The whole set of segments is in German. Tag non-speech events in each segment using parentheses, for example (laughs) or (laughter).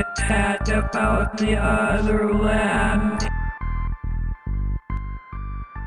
attacked about the other land.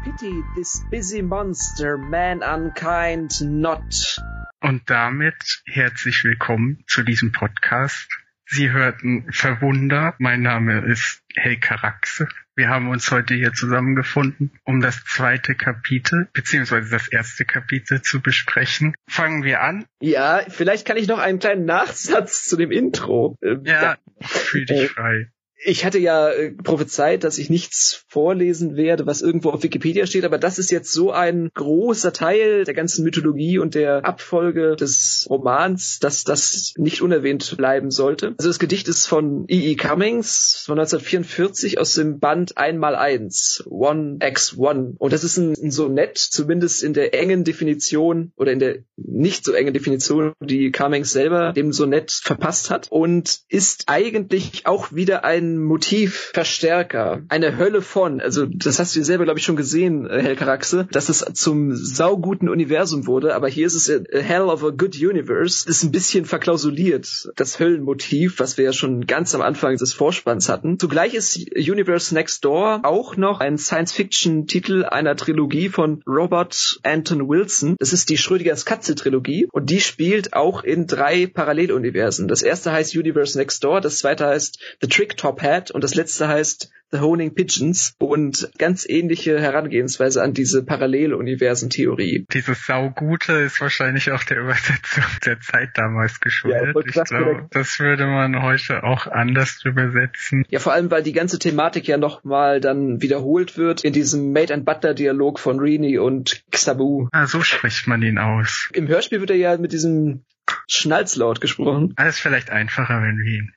Pity this busy monster, man unkind not. Und damit herzlich willkommen zu diesem Podcast. Sie hörten Verwunder. Mein Name ist Helka Raxe. Wir haben uns heute hier zusammengefunden, um das zweite Kapitel beziehungsweise das erste Kapitel zu besprechen. Fangen wir an. Ja, vielleicht kann ich noch einen kleinen Nachsatz zu dem Intro. Ähm, ja, ja. fühl dich frei ich hatte ja äh, prophezeit, dass ich nichts vorlesen werde, was irgendwo auf Wikipedia steht, aber das ist jetzt so ein großer Teil der ganzen Mythologie und der Abfolge des Romans, dass das nicht unerwähnt bleiben sollte. Also das Gedicht ist von E. E. Cummings von 1944 aus dem Band Einmal Eins, One X One. Und das ist ein, ein Sonett, zumindest in der engen Definition oder in der nicht so engen Definition, die Cummings selber dem Sonett verpasst hat und ist eigentlich auch wieder ein Motivverstärker, eine Hölle von, also das hast du selber, glaube ich, schon gesehen, äh, Helka Raxe, dass es zum sauguten Universum wurde, aber hier ist es Hell of a Good Universe, ist ein bisschen verklausuliert, das Höllenmotiv, was wir ja schon ganz am Anfang des Vorspanns hatten. Zugleich ist Universe Next Door auch noch ein Science-Fiction-Titel einer Trilogie von Robert Anton Wilson. Das ist die Schrödingers Katze-Trilogie und die spielt auch in drei Paralleluniversen. Das erste heißt Universe Next Door, das zweite heißt The Trick Top Hat und das letzte heißt The Honing Pigeons und ganz ähnliche Herangehensweise an diese Paralleluniversentheorie. Dieses Saugute ist wahrscheinlich auch der Übersetzung der Zeit damals geschuldet. Ja, ich glaube, das würde man heute auch anders übersetzen. Ja, vor allem, weil die ganze Thematik ja nochmal dann wiederholt wird in diesem Mate and Butler Dialog von Rini und Xabu. Ah, so spricht man ihn aus. Im Hörspiel wird er ja mit diesem Schnalzlaut gesprochen. Alles vielleicht einfacher, wenn wir ihn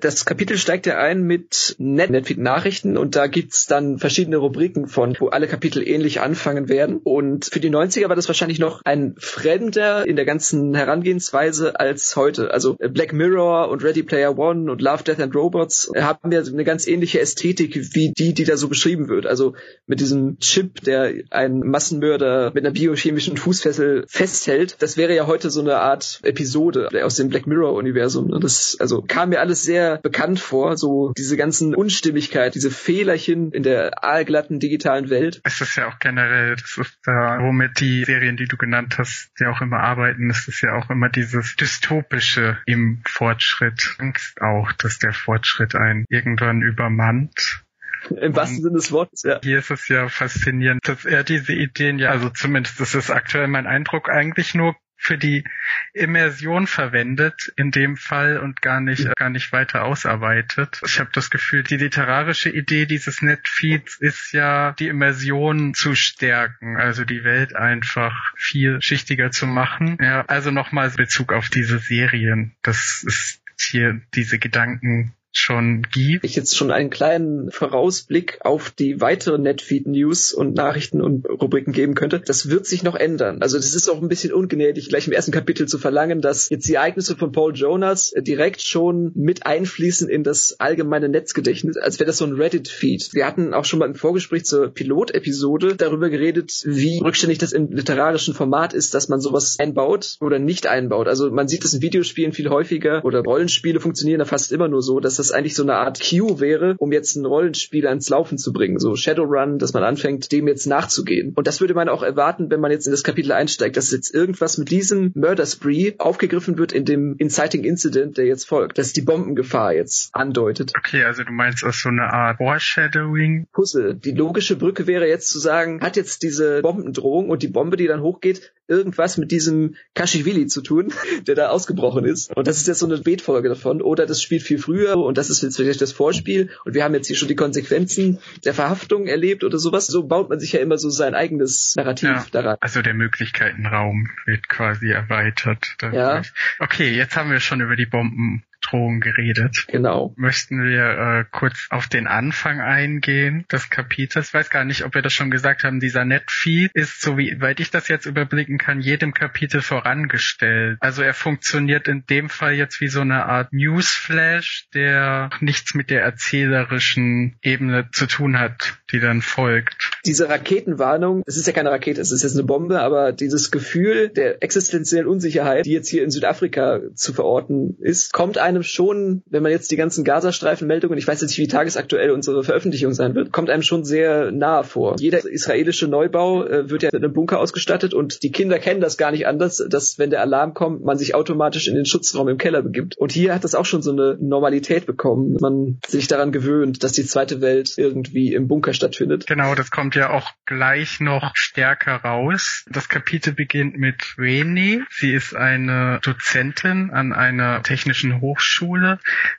Das Kapitel steigt ja ein mit Netfeed-Nachrichten und da gibt's dann verschiedene Rubriken von, wo alle Kapitel ähnlich anfangen werden. Und für die 90er war das wahrscheinlich noch ein Fremder in der ganzen Herangehensweise als heute. Also Black Mirror und Ready Player One und Love, Death and Robots haben ja eine ganz ähnliche Ästhetik wie die, die da so beschrieben wird. Also mit diesem Chip, der einen Massenmörder mit einer biochemischen Fußfessel festhält. Das wäre ja heute so eine Art Episode aus dem Black Mirror-Universum. Das das also kam mir alles sehr bekannt vor, so diese ganzen Unstimmigkeit, diese Fehlerchen in der aalglatten digitalen Welt. Es ist ja auch generell, das ist da, womit die Serien, die du genannt hast, ja auch immer arbeiten, ist es ja auch immer dieses Dystopische im Fortschritt. Angst auch, dass der Fortschritt einen irgendwann übermannt. Im wahrsten Sinne des Wortes, ja. Hier ist es ja faszinierend, dass er diese Ideen ja, also zumindest ist es aktuell mein Eindruck, eigentlich nur für die Immersion verwendet in dem Fall und gar nicht gar nicht weiter ausarbeitet. Ich habe das Gefühl, die literarische Idee dieses Netfeeds ist ja die Immersion zu stärken, also die Welt einfach viel schichtiger zu machen. Ja, also nochmal Bezug auf diese Serien. Das ist hier diese Gedanken schon gibt. Ich jetzt schon einen kleinen Vorausblick auf die weiteren Netfeed-News und Nachrichten und Rubriken geben könnte. Das wird sich noch ändern. Also das ist auch ein bisschen ungnädig, gleich im ersten Kapitel zu verlangen, dass jetzt die Ereignisse von Paul Jonas direkt schon mit einfließen in das allgemeine Netzgedächtnis, als wäre das so ein Reddit-Feed. Wir hatten auch schon mal im Vorgespräch zur Pilot-Episode darüber geredet, wie rückständig das im literarischen Format ist, dass man sowas einbaut oder nicht einbaut. Also man sieht das in Videospielen viel häufiger oder Rollenspiele funktionieren da fast immer nur so, dass das das eigentlich so eine Art Cue wäre, um jetzt einen Rollenspieler ins Laufen zu bringen. So Shadowrun, dass man anfängt, dem jetzt nachzugehen. Und das würde man auch erwarten, wenn man jetzt in das Kapitel einsteigt, dass jetzt irgendwas mit diesem Murder Spree aufgegriffen wird in dem Inciting Incident, der jetzt folgt, dass die Bombengefahr jetzt andeutet. Okay, also du meinst aus so eine Art Foreshadowing? Puzzle. Die logische Brücke wäre jetzt zu sagen, hat jetzt diese Bombendrohung und die Bombe, die dann hochgeht, irgendwas mit diesem Kashivili zu tun, (laughs) der da ausgebrochen ist. Und das ist jetzt so eine Betfolge davon. Oder das spielt viel früher und das ist jetzt vielleicht das Vorspiel und wir haben jetzt hier schon die Konsequenzen der Verhaftung erlebt oder sowas. So baut man sich ja immer so sein eigenes Narrativ ja, daran. Also der Möglichkeitenraum wird quasi erweitert. Ja. Okay, jetzt haben wir schon über die Bomben Drohung geredet. Genau. Möchten wir äh, kurz auf den Anfang eingehen des Kapitels? Ich weiß gar nicht, ob wir das schon gesagt haben. Dieser Netfeed ist, so wie weit ich das jetzt überblicken kann, jedem Kapitel vorangestellt. Also er funktioniert in dem Fall jetzt wie so eine Art Newsflash, der nichts mit der erzählerischen Ebene zu tun hat, die dann folgt. Diese Raketenwarnung, es ist ja keine Rakete, es ist jetzt eine Bombe, aber dieses Gefühl der existenziellen Unsicherheit, die jetzt hier in Südafrika zu verorten ist, kommt einem einem schon, wenn man jetzt die ganzen Gazastreifen-Meldungen, ich weiß jetzt nicht, wie tagesaktuell unsere Veröffentlichung sein wird, kommt einem schon sehr nahe vor. Jeder israelische Neubau äh, wird ja mit einem Bunker ausgestattet und die Kinder kennen das gar nicht anders, dass wenn der Alarm kommt, man sich automatisch in den Schutzraum im Keller begibt. Und hier hat das auch schon so eine Normalität bekommen. Man sich daran gewöhnt, dass die zweite Welt irgendwie im Bunker stattfindet. Genau, das kommt ja auch gleich noch stärker raus. Das Kapitel beginnt mit Reni. Sie ist eine Dozentin an einer technischen Hochschule,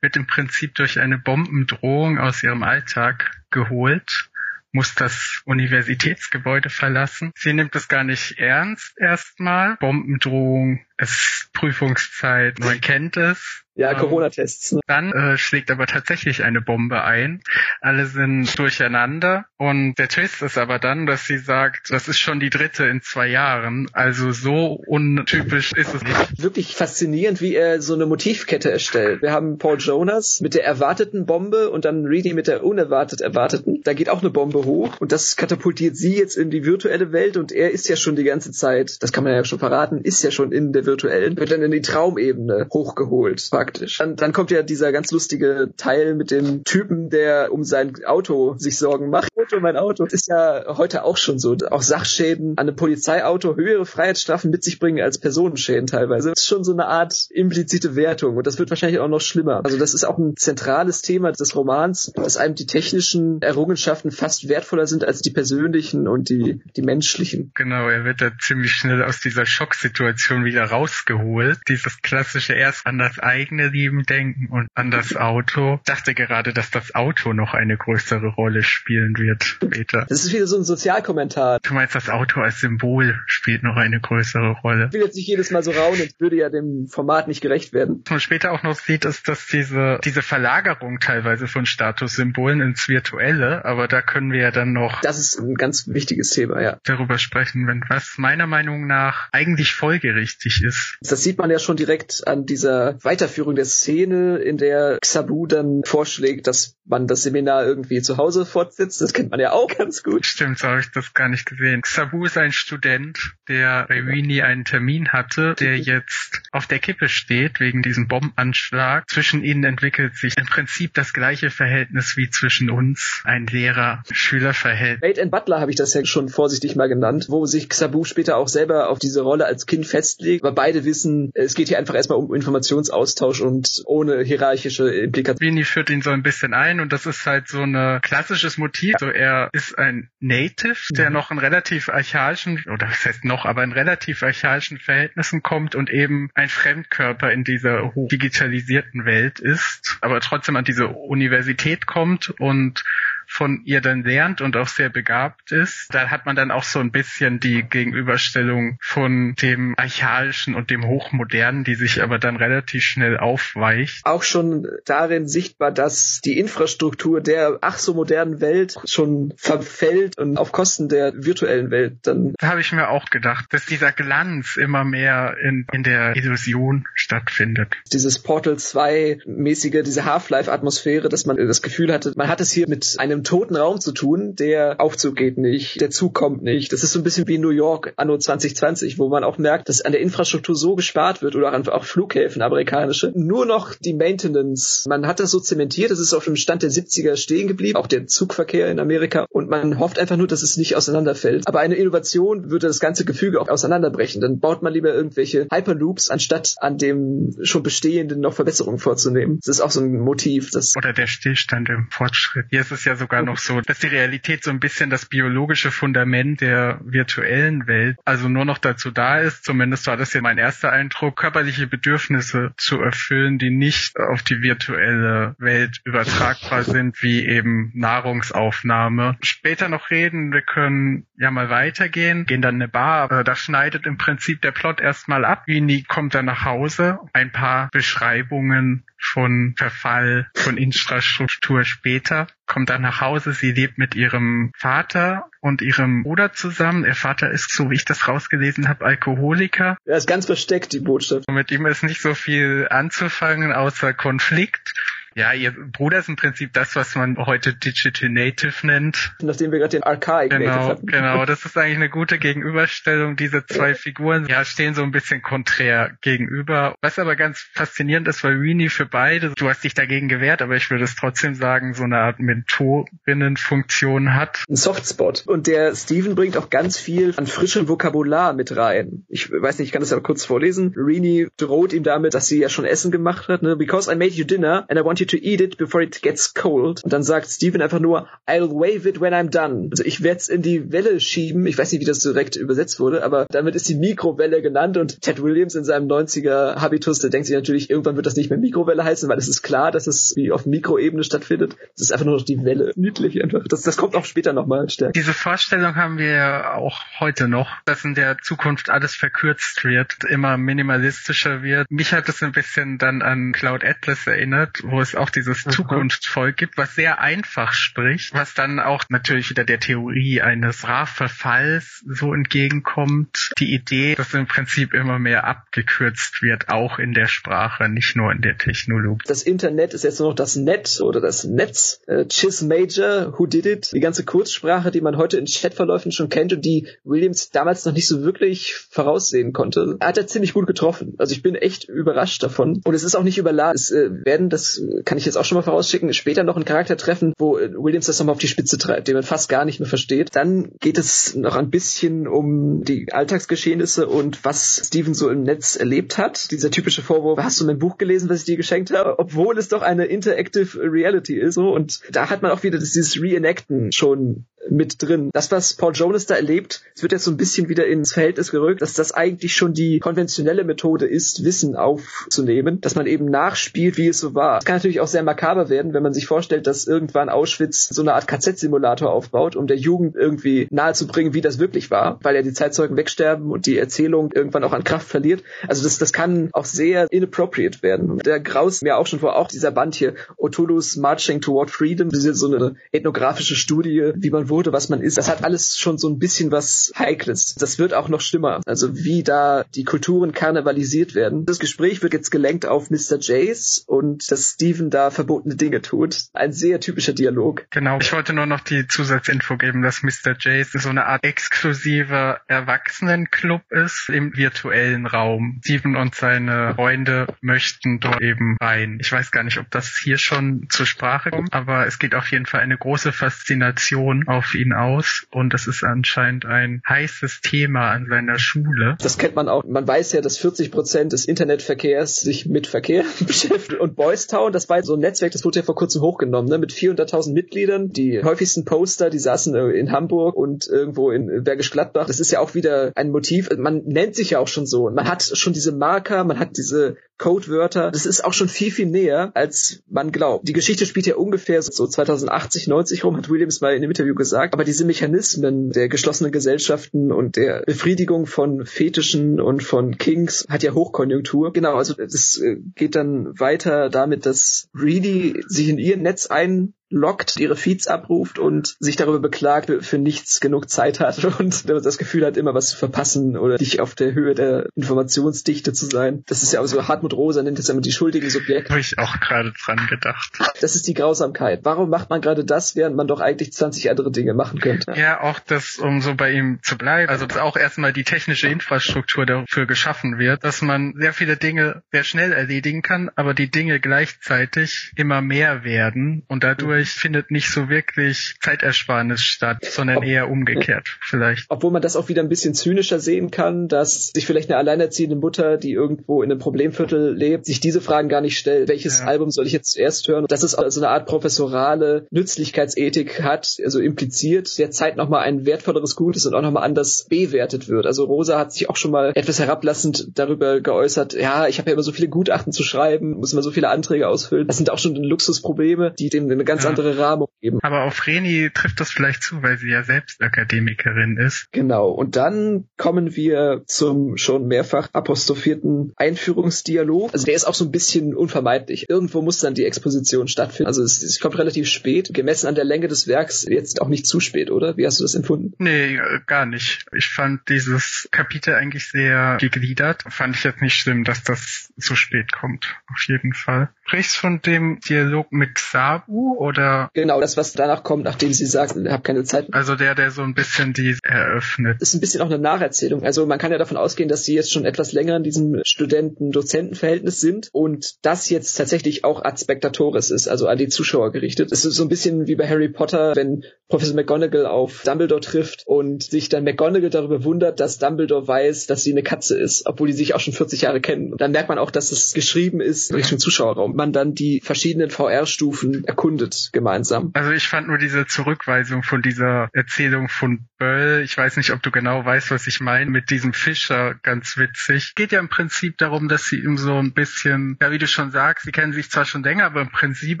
wird im Prinzip durch eine Bombendrohung aus ihrem Alltag geholt muss das Universitätsgebäude verlassen. Sie nimmt es gar nicht ernst erstmal. Bombendrohung, es ist Prüfungszeit, man kennt es. Ja, ähm, Corona-Tests. Ne? Dann äh, schlägt aber tatsächlich eine Bombe ein. Alle sind durcheinander. Und der Twist ist aber dann, dass sie sagt, das ist schon die dritte in zwei Jahren. Also so untypisch ist es nicht. Wirklich faszinierend, wie er so eine Motivkette erstellt. Wir haben Paul Jonas mit der erwarteten Bombe und dann Reedy mit der unerwartet erwarteten. Da geht auch eine Bombe hoch und das katapultiert sie jetzt in die virtuelle Welt und er ist ja schon die ganze Zeit, das kann man ja schon verraten, ist ja schon in der virtuellen, wird dann in die Traumebene hochgeholt praktisch. Dann, dann kommt ja dieser ganz lustige Teil mit dem Typen, der um sein Auto sich Sorgen macht. Auto, mein Auto. Das ist ja heute auch schon so. Auch Sachschäden an einem Polizeiauto höhere Freiheitsstrafen mit sich bringen als Personenschäden teilweise. Das ist schon so eine Art implizite Wertung und das wird wahrscheinlich auch noch schlimmer. Also das ist auch ein zentrales Thema des Romans, dass einem die technischen Errungenschaften fast wertvoller sind als die persönlichen und die, die menschlichen. Genau, er wird da ziemlich schnell aus dieser Schocksituation wieder rausgeholt. Dieses klassische erst an das eigene eigene Leben denken und an das Auto. Ich dachte gerade, dass das Auto noch eine größere Rolle spielen wird später. Das ist wieder so ein Sozialkommentar. Du meinst, das Auto als Symbol spielt noch eine größere Rolle. Ich will jetzt nicht jedes Mal so raunen, würde ja dem Format nicht gerecht werden. Was man später auch noch sieht, ist, dass diese, diese Verlagerung teilweise von Statussymbolen ins Virtuelle, aber da können wir ja dann noch. Das ist ein ganz wichtiges Thema, ja. Darüber sprechen, wenn was meiner Meinung nach eigentlich folgerichtig ist. Das sieht man ja schon direkt an dieser Weiterführung Weiterführung der Szene, in der Xabu dann vorschlägt, dass man das Seminar irgendwie zu Hause fortsetzt. Das kennt man ja auch ganz gut. Stimmt, so habe ich das gar nicht gesehen. Xabu ist ein Student, der bei Rini einen Termin hatte, der jetzt auf der Kippe steht wegen diesem Bombenanschlag. Zwischen ihnen entwickelt sich im Prinzip das gleiche Verhältnis wie zwischen uns, ein Lehrer-Schüler-Verhältnis. Wade and Butler habe ich das ja schon vorsichtig mal genannt, wo sich Xabu später auch selber auf diese Rolle als Kind festlegt, aber beide wissen, es geht hier einfach erstmal um Informationsaustausch Austausch und ohne hierarchische Implikationen. Vini führt ihn so ein bisschen ein und das ist halt so ein klassisches Motiv. So er ist ein Native, der mhm. noch in relativ archaischen, oder was heißt noch, aber in relativ archaischen Verhältnissen kommt und eben ein Fremdkörper in dieser digitalisierten Welt ist, aber trotzdem an diese Universität kommt und von ihr dann lernt und auch sehr begabt ist. Da hat man dann auch so ein bisschen die Gegenüberstellung von dem Archaischen und dem Hochmodernen, die sich aber dann relativ schnell aufweicht. Auch schon darin sichtbar, dass die Infrastruktur der ach so modernen Welt schon verfällt und auf Kosten der virtuellen Welt dann. Da habe ich mir auch gedacht, dass dieser Glanz immer mehr in, in der Illusion stattfindet. Dieses Portal 2 mäßige, diese Half-Life-Atmosphäre, dass man das Gefühl hatte, man hat es hier mit einem toten Raum zu tun, der Aufzug geht nicht, der Zug kommt nicht. Das ist so ein bisschen wie New York anno 2020, wo man auch merkt, dass an der Infrastruktur so gespart wird oder auch Flughäfen amerikanische. Nur noch die Maintenance. Man hat das so zementiert, es ist auf dem Stand der 70er stehen geblieben, auch der Zugverkehr in Amerika und man hofft einfach nur, dass es nicht auseinanderfällt. Aber eine Innovation würde das ganze Gefüge auch auseinanderbrechen. Dann baut man lieber irgendwelche Hyperloops, anstatt an dem schon bestehenden noch Verbesserungen vorzunehmen. Das ist auch so ein Motiv. Das oder der Stillstand im Fortschritt. Hier ist es ja sogar sogar noch so, dass die Realität so ein bisschen das biologische Fundament der virtuellen Welt also nur noch dazu da ist, zumindest war das ja mein erster Eindruck, körperliche Bedürfnisse zu erfüllen, die nicht auf die virtuelle Welt übertragbar sind, wie eben Nahrungsaufnahme. Später noch reden, wir können ja mal weitergehen, gehen dann in eine Bar, aber da schneidet im Prinzip der Plot erstmal ab. Vini kommt dann nach Hause, ein paar Beschreibungen von Verfall von Infrastruktur später, kommt dann nach Hause, sie lebt mit ihrem Vater und ihrem Bruder zusammen. Ihr Vater ist, so wie ich das rausgelesen habe, Alkoholiker. Er ist ganz versteckt, die Botschaft. Und mit ihm ist nicht so viel anzufangen, außer Konflikt. Ja, ihr Bruder ist im Prinzip das, was man heute Digital Native nennt. Nachdem wir gerade den Archaic genau, Native hatten. Genau, das ist eigentlich eine gute Gegenüberstellung. Diese zwei Figuren ja, stehen so ein bisschen konträr gegenüber. Was aber ganz faszinierend ist, weil Rini für beide, du hast dich dagegen gewehrt, aber ich würde es trotzdem sagen, so eine Art Mentorinnenfunktion hat. Ein Softspot. Und der Steven bringt auch ganz viel an frischem Vokabular mit rein. Ich weiß nicht, ich kann das aber kurz vorlesen. Rini droht ihm damit, dass sie ja schon Essen gemacht hat. Ne? Because I made you dinner and I want you to eat it before it gets cold. Und dann sagt Steven einfach nur, I'll wave it when I'm done. Also ich werde es in die Welle schieben. Ich weiß nicht, wie das direkt übersetzt wurde, aber damit ist die Mikrowelle genannt und Ted Williams in seinem 90er Habitus, der denkt sich natürlich, irgendwann wird das nicht mehr Mikrowelle heißen, weil es ist klar, dass es wie auf Mikroebene stattfindet. Es ist einfach nur noch die Welle. (laughs) Niedlich einfach. Das, das kommt auch später nochmal stärker. Diese Vorstellung haben wir auch heute noch, dass in der Zukunft alles verkürzt wird, immer minimalistischer wird. Mich hat es ein bisschen dann an Cloud Atlas erinnert, wo es auch dieses mhm. Zukunftsvolk gibt, was sehr einfach spricht, was dann auch natürlich wieder der Theorie eines RAF-Verfalls so entgegenkommt. Die Idee, dass im Prinzip immer mehr abgekürzt wird, auch in der Sprache, nicht nur in der Technologie. Das Internet ist jetzt nur noch das Net oder das Netz. Äh, Chiss Major, Who Did It? Die ganze Kurzsprache, die man heute in Chatverläufen schon kennt und die Williams damals noch nicht so wirklich voraussehen konnte, hat er ziemlich gut getroffen. Also ich bin echt überrascht davon. Und es ist auch nicht überladen. Es äh, werden, das kann ich jetzt auch schon mal vorausschicken, später noch ein Charakter treffen, wo äh, Williams das nochmal auf die Spitze treibt, den man fast gar nicht mehr versteht. Dann geht es noch ein bisschen um die Alltagsgeschehnisse und was Steven so im Netz erlebt hat. Dieser typische Vorwurf, hast du mein Buch gelesen, was ich dir geschenkt habe? Obwohl es doch eine Interactive Reality ist. So. Und da hat man auch wieder dieses Reenacten schon mit drin. Das, was Paul Jonas da erlebt, es wird jetzt so ein bisschen wieder ins Verhältnis gerückt, dass das eigentlich schon die konventionelle Methode ist, Wissen aufzunehmen, dass man eben nachspielt, wie es so war. Es kann natürlich auch sehr makaber werden, wenn man sich vorstellt, dass irgendwann Auschwitz so eine Art KZ-Simulator aufbaut, um der Jugend irgendwie nahezubringen, wie das wirklich war, weil ja die Zeitzeugen wegsterben und die Erzählung irgendwann auch an Kraft verliert. Also das, das kann auch sehr inappropriate werden. Der graust mir auch schon vor, auch dieser Band hier, Otulus Marching Toward Freedom, das ist so eine ethnografische Studie, wie man wurde, was man ist. Das hat alles schon so ein bisschen was Heikles. Das wird auch noch schlimmer. Also wie da die Kulturen karnevalisiert werden. Das Gespräch wird jetzt gelenkt auf Mr. Jace und dass Steven da verbotene Dinge tut. Ein sehr typischer Dialog. Genau. Ich wollte nur noch die Zusatzinfo geben, dass Mr. Jace so eine Art exklusiver Erwachsenenclub ist im virtuellen Raum. Steven und seine Freunde möchten dort eben rein. Ich weiß gar nicht, ob das hier schon zur Sprache kommt, aber es geht auf jeden Fall eine große Faszination auf auf ihn aus und das ist anscheinend ein heißes Thema an seiner Schule. Das kennt man auch. Man weiß ja, dass 40 Prozent des Internetverkehrs sich mit Verkehr (laughs) beschäftigt. Und Boys Town, das war so ein Netzwerk, das wurde ja vor kurzem hochgenommen, ne? mit 400.000 Mitgliedern. Die häufigsten Poster, die saßen in Hamburg und irgendwo in Bergisch Gladbach. Das ist ja auch wieder ein Motiv. Man nennt sich ja auch schon so. Man hat schon diese Marker, man hat diese Codewörter. Das ist auch schon viel, viel näher, als man glaubt. Die Geschichte spielt ja ungefähr so 2080, 90 rum, hat Williams mal in einem Interview gesagt. Aber diese Mechanismen der geschlossenen Gesellschaften und der Befriedigung von Fetischen und von Kings hat ja Hochkonjunktur. Genau, also das äh, geht dann weiter damit, dass Reedy sich in ihr Netz ein lockt, ihre Feeds abruft und sich darüber beklagt, für nichts genug Zeit hat (laughs) und das Gefühl hat, immer was zu verpassen oder nicht auf der Höhe der Informationsdichte zu sein. Das ist ja auch so, Hartmut Rosa nennt es immer die schuldigen Subjekte. Habe ich auch gerade dran gedacht. Das ist die Grausamkeit. Warum macht man gerade das, während man doch eigentlich 20 andere Dinge machen könnte? Ja, auch das, um so bei ihm zu bleiben, also dass auch erstmal die technische Infrastruktur dafür geschaffen wird, dass man sehr viele Dinge sehr schnell erledigen kann, aber die Dinge gleichzeitig immer mehr werden und dadurch dadurch findet nicht so wirklich Zeitersparnis statt, sondern Ob, eher umgekehrt vielleicht. Obwohl man das auch wieder ein bisschen zynischer sehen kann, dass sich vielleicht eine alleinerziehende Mutter, die irgendwo in einem Problemviertel lebt, sich diese Fragen gar nicht stellt. Welches ja. Album soll ich jetzt zuerst hören? Dass es also eine Art professorale Nützlichkeitsethik hat, also impliziert, der Zeit nochmal ein wertvolleres Gut ist und auch nochmal anders bewertet wird. Also Rosa hat sich auch schon mal etwas herablassend darüber geäußert, ja, ich habe ja immer so viele Gutachten zu schreiben, muss immer so viele Anträge ausfüllen. Das sind auch schon Luxusprobleme, die dem eine ganz ja andere Rahmung Eben. Aber auf Reni trifft das vielleicht zu, weil sie ja selbst Akademikerin ist. Genau. Und dann kommen wir zum schon mehrfach apostrophierten Einführungsdialog. Also der ist auch so ein bisschen unvermeidlich. Irgendwo muss dann die Exposition stattfinden. Also es, es kommt relativ spät, gemessen an der Länge des Werks jetzt auch nicht zu spät, oder? Wie hast du das empfunden? Nee, gar nicht. Ich fand dieses Kapitel eigentlich sehr gegliedert. Fand ich jetzt nicht schlimm, dass das so spät kommt. Auf jeden Fall. Sprichst von dem Dialog mit Sabu oder? Genau, das, was danach kommt, nachdem sie sagt, ich habe keine Zeit. Also der, der so ein bisschen die eröffnet. Ist ein bisschen auch eine Nacherzählung. Also man kann ja davon ausgehen, dass sie jetzt schon etwas länger in diesem Studenten-Dozenten-Verhältnis sind und das jetzt tatsächlich auch ad spectatoris ist, also an die Zuschauer gerichtet. Es ist so ein bisschen wie bei Harry Potter, wenn Professor McGonagall auf Dumbledore trifft und sich dann McGonagall darüber wundert, dass Dumbledore weiß, dass sie eine Katze ist, obwohl die sich auch schon 40 Jahre kennen. Und dann merkt man auch, dass es geschrieben ist Richtung Zuschauerraum. Man dann die verschiedenen VR-Stufen erkundet gemeinsam. Also ich fand nur diese Zurückweisung von dieser Erzählung von Böll, ich weiß nicht, ob du genau weißt, was ich meine, mit diesem Fischer ganz witzig. Geht ja im Prinzip darum, dass sie ihm so ein bisschen, ja wie du schon sagst, sie kennen sich zwar schon länger, aber im Prinzip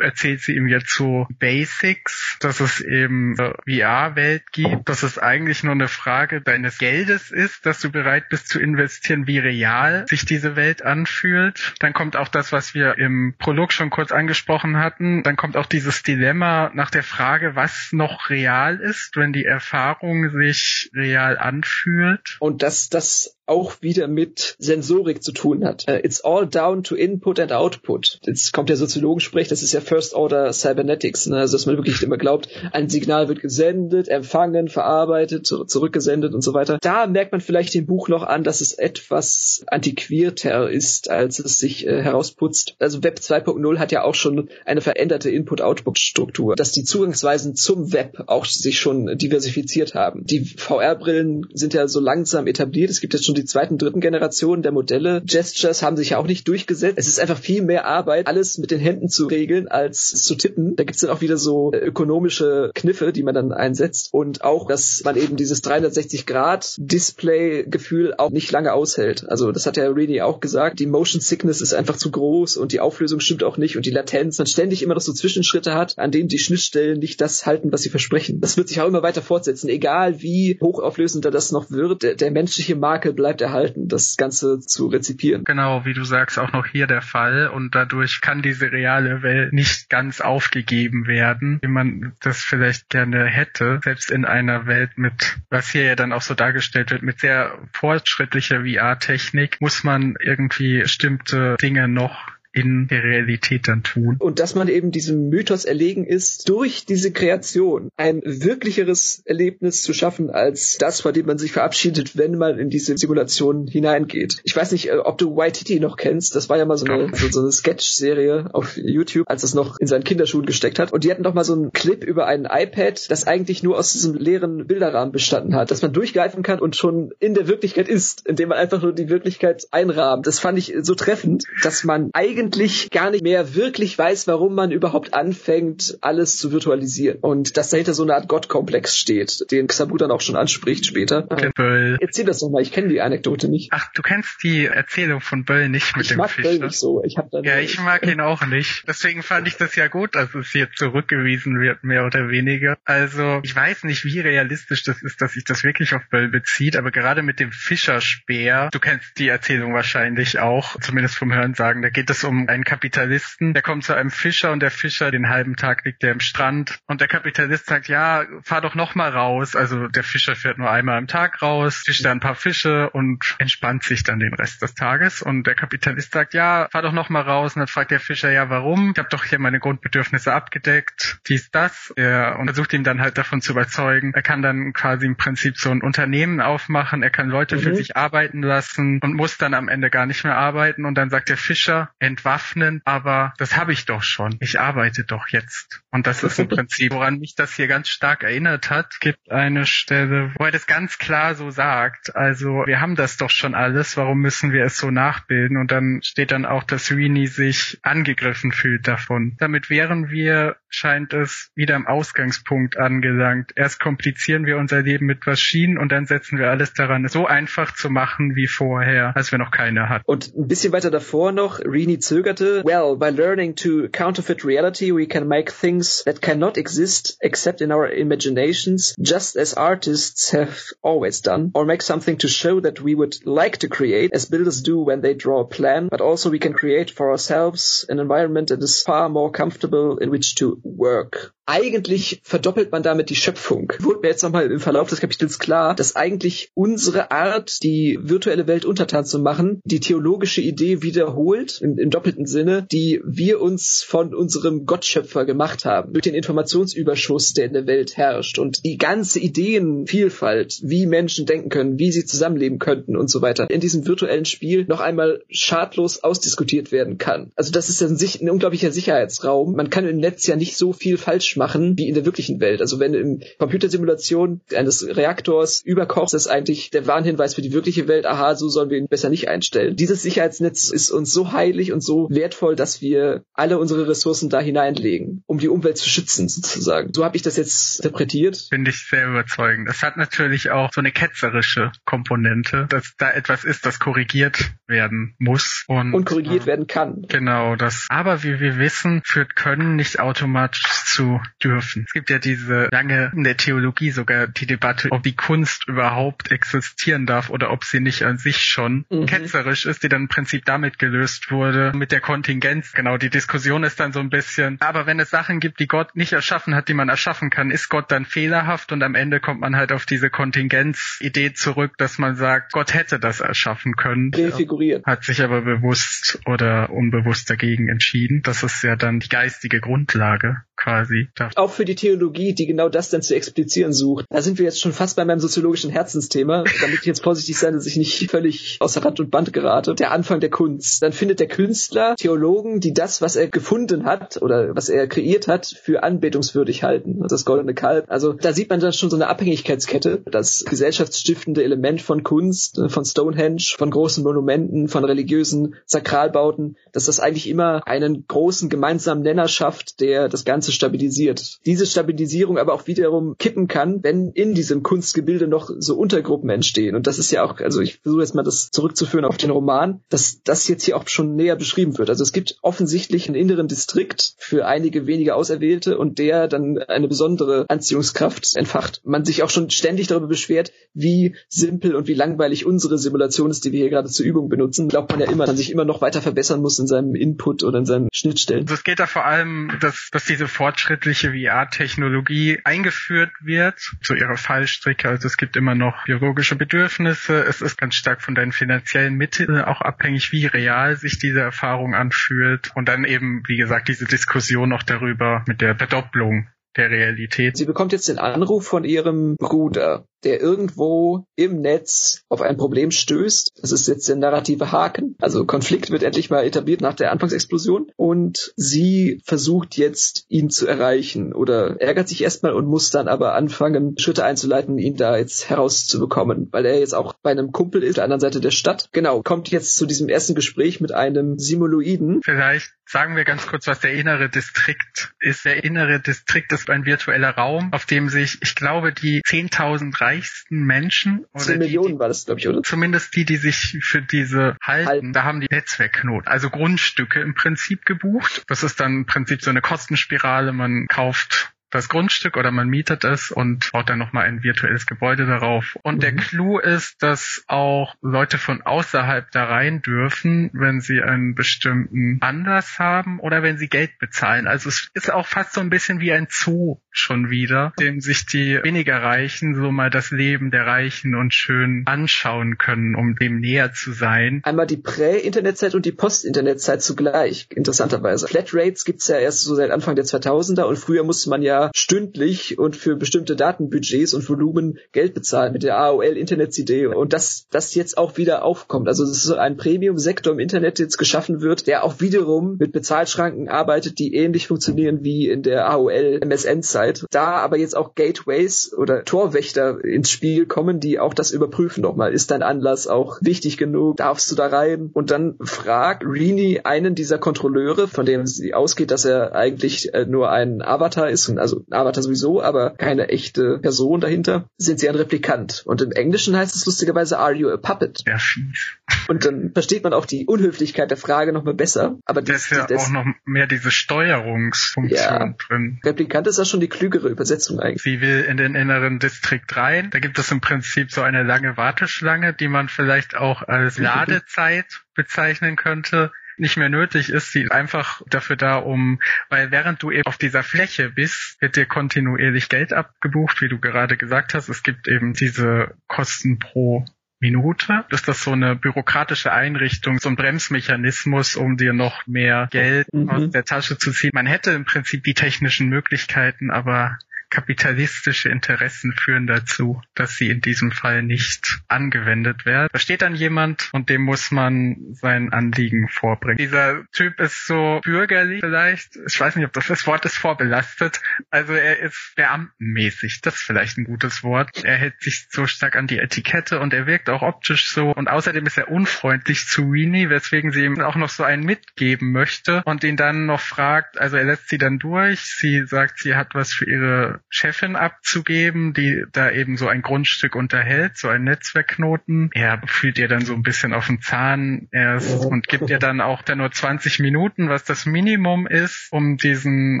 erzählt sie ihm jetzt so Basics, dass es eben VR-Welt gibt, dass es eigentlich nur eine Frage deines Geldes ist, dass du bereit bist zu investieren, wie real sich diese Welt anfühlt. Dann kommt auch das, was wir im Prolog schon kurz angesprochen hatten. Dann kommt auch dieses Dilemma nach der Frage, was noch real ist, wenn die Erfahrung sich real anfühlt. Und dass das auch wieder mit Sensorik zu tun hat. Uh, it's all down to input and output. Jetzt kommt der Soziologensprech, das ist ja First Order Cybernetics, ne? also dass man wirklich immer glaubt, ein Signal wird gesendet, empfangen, verarbeitet, zurückgesendet und so weiter. Da merkt man vielleicht dem Buch noch an, dass es etwas antiquierter ist, als es sich äh, herausputzt. Also Web 2.0 hat ja auch schon eine veränderte Input-Output-Struktur, dass die Zugangsweisen zum Web auch sich schon diversifiziert haben. Die VR-Brillen sind ja so langsam etabliert. Es gibt jetzt schon die zweiten, dritten Generationen der Modelle. Gestures haben sich ja auch nicht durchgesetzt. Es ist einfach viel mehr Arbeit, alles mit den Händen zu regeln, als zu tippen. Da gibt's dann auch wieder so ökonomische Kniffe, die man dann einsetzt. Und auch, dass man eben dieses 360-Grad-Display-Gefühl auch nicht lange aushält. Also das hat ja Rini auch gesagt. Die Motion Sickness ist einfach zu groß und die Auflösung stimmt auch nicht und die Latenz man ständig immer noch so Zwischenschritte hat, an denen die Schnittstellen nicht das halten, was sie versprechen. Das wird sich auch immer weiter fortsetzen, egal wie hochauflösender das noch wird. Der, der menschliche Makel bleibt erhalten, das Ganze zu rezipieren. Genau, wie du sagst, auch noch hier der Fall und dadurch kann diese reale Welt nicht ganz aufgegeben werden, wie man das vielleicht gerne hätte, selbst in einer Welt mit, was hier ja dann auch so dargestellt wird, mit sehr fortschrittlicher VR-Technik, muss man irgendwie bestimmte Dinge noch in der Realität dann tun. Und dass man eben diesem Mythos erlegen ist, durch diese Kreation ein wirklicheres Erlebnis zu schaffen, als das, vor dem man sich verabschiedet, wenn man in diese Simulation hineingeht. Ich weiß nicht, äh, ob du Waititi noch kennst. Das war ja mal so eine, so, so eine Sketch-Serie auf YouTube, als es noch in seinen Kinderschuhen gesteckt hat. Und die hatten doch mal so einen Clip über ein iPad, das eigentlich nur aus diesem leeren Bilderrahmen bestanden hat, dass man durchgreifen kann und schon in der Wirklichkeit ist, indem man einfach nur die Wirklichkeit einrahmt. Das fand ich so treffend, dass man eigentlich eigentlich gar nicht mehr wirklich weiß, warum man überhaupt anfängt, alles zu virtualisieren. Und dass dahinter so eine Art Gottkomplex steht, den Xabu dann auch schon anspricht später. Böll. Erzähl das doch mal, ich kenne die Anekdote nicht. Ach, du kennst die Erzählung von Böll nicht mit ich dem mag Fisch. Böll nicht so. Ich hab dann Ja, ich mag ihn auch nicht. Deswegen fand ich das ja gut, dass es hier zurückgewiesen wird, mehr oder weniger. Also, ich weiß nicht, wie realistisch das ist, dass sich das wirklich auf Böll bezieht, aber gerade mit dem Fischerspeer, du kennst die Erzählung wahrscheinlich auch, zumindest vom Hörensagen, da geht es um einen Kapitalisten, der kommt zu einem Fischer und der Fischer, den halben Tag liegt er im Strand und der Kapitalist sagt, ja, fahr doch noch mal raus. Also der Fischer fährt nur einmal am Tag raus, fischt da ein paar Fische und entspannt sich dann den Rest des Tages und der Kapitalist sagt, ja, fahr doch noch mal raus und dann fragt der Fischer, ja, warum? Ich habe doch hier meine Grundbedürfnisse abgedeckt, dies, das. Er und versucht ihn dann halt davon zu überzeugen. Er kann dann quasi im Prinzip so ein Unternehmen aufmachen, er kann Leute für Mhm. sich arbeiten lassen und muss dann am Ende gar nicht mehr arbeiten und dann sagt der Fischer, entwaffnen, aber das habe ich doch schon. Ich arbeite doch jetzt. Und das ist im (laughs) Prinzip, woran mich das hier ganz stark erinnert hat. Es gibt eine Stelle, wo er das ganz klar so sagt. Also wir haben das doch schon alles, warum müssen wir es so nachbilden? Und dann steht dann auch, dass Rini sich angegriffen fühlt davon. Damit wären wir, scheint es, wieder am Ausgangspunkt angelangt. Erst komplizieren wir unser Leben mit Maschinen und dann setzen wir alles daran, es so einfach zu machen wie vorher, als wir noch keine hatten. Und ein bisschen weiter davor noch, Rini zögerte. Well, by learning to counterfeit reality, we can make things that cannot exist except in our imaginations, just as artists have always done, or make something to show that we would like to create, as builders do when they draw a plan, but also we can create for ourselves an environment that is far more comfortable in which to work. Eigentlich verdoppelt man damit die Schöpfung. Wurde mir jetzt nochmal im Verlauf des Kapitels klar, dass eigentlich unsere Art, die virtuelle Welt untertan zu machen, die theologische Idee wiederholt, im, im doppelten Sinne, die wir uns von unserem Gottschöpfer gemacht haben, durch den Informationsüberschuss, der in der Welt herrscht und die ganze Ideenvielfalt, wie Menschen denken können, wie sie zusammenleben könnten und so weiter, in diesem virtuellen Spiel noch einmal schadlos ausdiskutiert werden kann. Also das ist ein, ein unglaublicher Sicherheitsraum. Man kann im Netz ja nicht so viel falsch machen wie in der wirklichen Welt. Also wenn in Computersimulation eines Reaktors überkocht, ist eigentlich der Warnhinweis für die wirkliche Welt, aha, so sollen wir ihn besser nicht einstellen. Dieses Sicherheitsnetz ist uns so heilig und so wertvoll, dass wir alle unsere Ressourcen da hineinlegen, um die Umwelt zu schützen, sozusagen. So habe ich das jetzt interpretiert. Finde ich sehr überzeugend. Es hat natürlich auch so eine ketzerische Komponente, dass da etwas ist, das korrigiert werden muss und, und korrigiert äh, werden kann. Genau, das. Aber wie wir wissen, führt Können nicht automatisch zu dürfen. Es gibt ja diese lange in der Theologie sogar die Debatte, ob die Kunst überhaupt existieren darf oder ob sie nicht an sich schon mhm. ketzerisch ist, die dann im Prinzip damit gelöst wurde mit der Kontingenz. Genau, die Diskussion ist dann so ein bisschen, aber wenn es Sachen gibt, die Gott nicht erschaffen hat, die man erschaffen kann, ist Gott dann fehlerhaft und am Ende kommt man halt auf diese Kontingenz-Idee zurück, dass man sagt, Gott hätte das erschaffen können. Präfiguriert. Hat sich aber bewusst oder unbewusst dagegen entschieden. Das ist ja dann die geistige Grundlage quasi. Auch für die Theologie, die genau das dann zu explizieren sucht. Da sind wir jetzt schon fast bei meinem soziologischen Herzensthema, damit ich jetzt vorsichtig sein, dass ich nicht völlig außer Rand und Band gerate. Der Anfang der Kunst. Dann findet der Künstler Theologen, die das, was er gefunden hat oder was er kreiert hat, für anbetungswürdig halten. Das goldene Kalb. Also da sieht man dann schon so eine Abhängigkeitskette. Das gesellschaftsstiftende Element von Kunst, von Stonehenge, von großen Monumenten, von religiösen Sakralbauten, dass das eigentlich immer einen großen gemeinsamen Nenner schafft, der das Ganze stabilisiert. Diese Stabilisierung aber auch wiederum kippen kann, wenn in diesem Kunstgebilde noch so Untergruppen entstehen. Und das ist ja auch, also ich versuche jetzt mal das zurückzuführen auf den Roman, dass das jetzt hier auch schon näher beschrieben wird. Also es gibt offensichtlich einen inneren Distrikt für einige wenige Auserwählte und der dann eine besondere Anziehungskraft entfacht. Man sich auch schon ständig darüber beschwert, wie simpel und wie langweilig unsere Simulation ist, die wir hier gerade zur Übung benutzen. Glaubt man ja immer, dass man sich immer noch weiter verbessern muss in seinem Input oder in seinen Schnittstellen. Also es geht da vor allem, dass, dass diese fortschrittliche VR-Technologie eingeführt wird, so ihre Fallstricke. Also es gibt immer noch biologische Bedürfnisse. Es ist ganz stark von deinen finanziellen Mitteln auch abhängig, wie real sich diese Erfahrung anfühlt. Und dann eben, wie gesagt, diese Diskussion noch darüber mit der Verdopplung der Realität. Sie bekommt jetzt den Anruf von ihrem Bruder, der irgendwo im Netz auf ein Problem stößt. Das ist jetzt der narrative Haken. Also Konflikt wird endlich mal etabliert nach der Anfangsexplosion und sie versucht jetzt ihn zu erreichen oder ärgert sich erstmal und muss dann aber anfangen, Schritte einzuleiten, ihn da jetzt herauszubekommen, weil er jetzt auch bei einem Kumpel ist, der anderen Seite der Stadt. Genau, kommt jetzt zu diesem ersten Gespräch mit einem Simuloiden. Vielleicht sagen wir ganz kurz, was der innere Distrikt ist. Der innere Distrikt ist ein virtueller Raum, auf dem sich, ich glaube, die 10.000 reichsten Menschen oder 10 Millionen die, war das, glaube ich, oder? Zumindest die, die sich für diese halten, halten. da haben die Netzwerkknoten, also Grundstücke im Prinzip gebucht. Das ist dann im Prinzip so eine Kostenspirale. Man kauft das Grundstück oder man mietet es und baut dann nochmal ein virtuelles Gebäude darauf. Und mhm. der Clou ist, dass auch Leute von außerhalb da rein dürfen, wenn sie einen bestimmten Anlass haben oder wenn sie Geld bezahlen. Also es ist auch fast so ein bisschen wie ein Zoo schon wieder, dem sich die weniger Reichen so mal das Leben der Reichen und schön anschauen können, um dem näher zu sein. Einmal die Prä-Internetzeit und die Post-Internetzeit zugleich, interessanterweise. Flatrates gibt's ja erst so seit Anfang der 2000er und früher musste man ja stündlich und für bestimmte Datenbudgets und Volumen Geld bezahlen mit der AOL Internet-CD und dass das jetzt auch wieder aufkommt. Also ist so ein Premium-Sektor im Internet jetzt geschaffen wird, der auch wiederum mit Bezahlschranken arbeitet, die ähnlich funktionieren wie in der AOL MSN-Zeit. Da aber jetzt auch Gateways oder Torwächter ins Spiel kommen, die auch das überprüfen nochmal. Ist dein Anlass auch wichtig genug? Darfst du da rein? Und dann fragt Rini einen dieser Kontrolleure, von dem sie ausgeht, dass er eigentlich äh, nur ein Avatar ist, also also ein Avatar sowieso, aber keine echte Person dahinter, sind sie ein Replikant. Und im Englischen heißt es lustigerweise, are you a puppet? Ja, fies. Und dann versteht man auch die Unhöflichkeit der Frage nochmal besser. Aber Da das, ist ja das auch noch mehr diese Steuerungsfunktion Ja. drin. Replikant ist ja schon die klügere Übersetzung eigentlich. Sie will in den inneren Distrikt rein. Da gibt es im Prinzip so eine lange Warteschlange, die man vielleicht auch als (laughs) Ladezeit bezeichnen könnte. Nicht mehr nötig ist, sie ist einfach dafür da, um, weil während du eben auf dieser Fläche bist, wird dir kontinuierlich Geld abgebucht, wie du gerade gesagt hast. Es gibt eben diese Kosten pro Minute. Ist das so eine bürokratische Einrichtung, so ein Bremsmechanismus, um dir noch mehr Geld Mhm. aus der Tasche zu ziehen? Man hätte im Prinzip die technischen Möglichkeiten, aber kapitalistische Interessen führen dazu, dass sie in diesem Fall nicht angewendet werden. Da steht dann jemand und dem muss man sein Anliegen vorbringen. Dieser Typ ist so bürgerlich vielleicht, ich weiß nicht, ob das das Wort ist, vorbelastet. Also er ist beamtenmäßig, das ist vielleicht ein gutes Wort. Er hält sich so stark an die Etikette und er wirkt auch optisch so und außerdem ist er unfreundlich zu Weenie, weswegen sie ihm auch noch so einen mitgeben möchte und ihn dann noch fragt, also er lässt sie dann durch, sie sagt, sie hat was für ihre Chefin abzugeben, die da eben so ein Grundstück unterhält, so ein Netzwerkknoten. Er fühlt ihr dann so ein bisschen auf den Zahn erst und gibt ihr dann auch dann nur 20 Minuten, was das Minimum ist, um diesen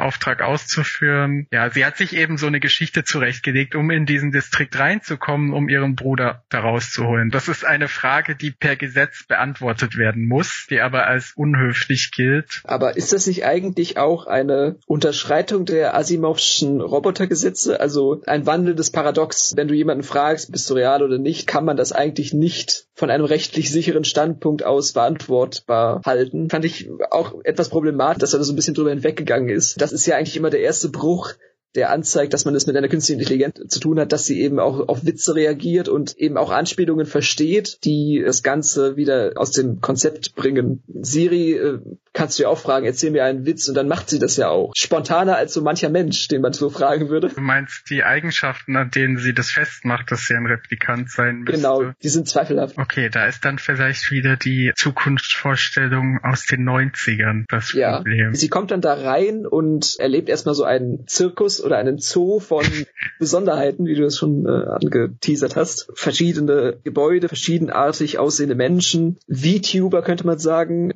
Auftrag auszuführen. Ja, sie hat sich eben so eine Geschichte zurechtgelegt, um in diesen Distrikt reinzukommen, um ihren Bruder da rauszuholen. Das ist eine Frage, die per Gesetz beantwortet werden muss, die aber als unhöflich gilt. Aber ist das nicht eigentlich auch eine Unterschreitung der Asimovschen Robotergesetze? Also ein wandelndes Paradox. Wenn du jemanden fragst, bist du real oder nicht, kann man das eigentlich nicht von einem rechtlich sicheren Standpunkt aus beantwortbar halten. Fand ich auch etwas problematisch, dass er da so ein bisschen drüber hinweggegangen ist. Das ist ja eigentlich immer der erste Bruch der anzeigt, dass man es mit einer künstlichen Intelligenz zu tun hat, dass sie eben auch auf Witze reagiert und eben auch Anspielungen versteht, die das Ganze wieder aus dem Konzept bringen. Siri äh, kannst du ja auch fragen, erzähl mir einen Witz und dann macht sie das ja auch. Spontaner als so mancher Mensch, den man so fragen würde. Du meinst die Eigenschaften, an denen sie das festmacht, dass sie ein Replikant sein müsste? Genau, die sind zweifelhaft. Okay, da ist dann vielleicht wieder die Zukunftsvorstellung aus den 90ern das Ja, Problem. sie kommt dann da rein und erlebt erstmal so einen Zirkus oder einen Zoo von (laughs) Besonderheiten, wie du es schon äh, angeteasert hast. Verschiedene Gebäude, verschiedenartig aussehende Menschen, VTuber könnte man sagen,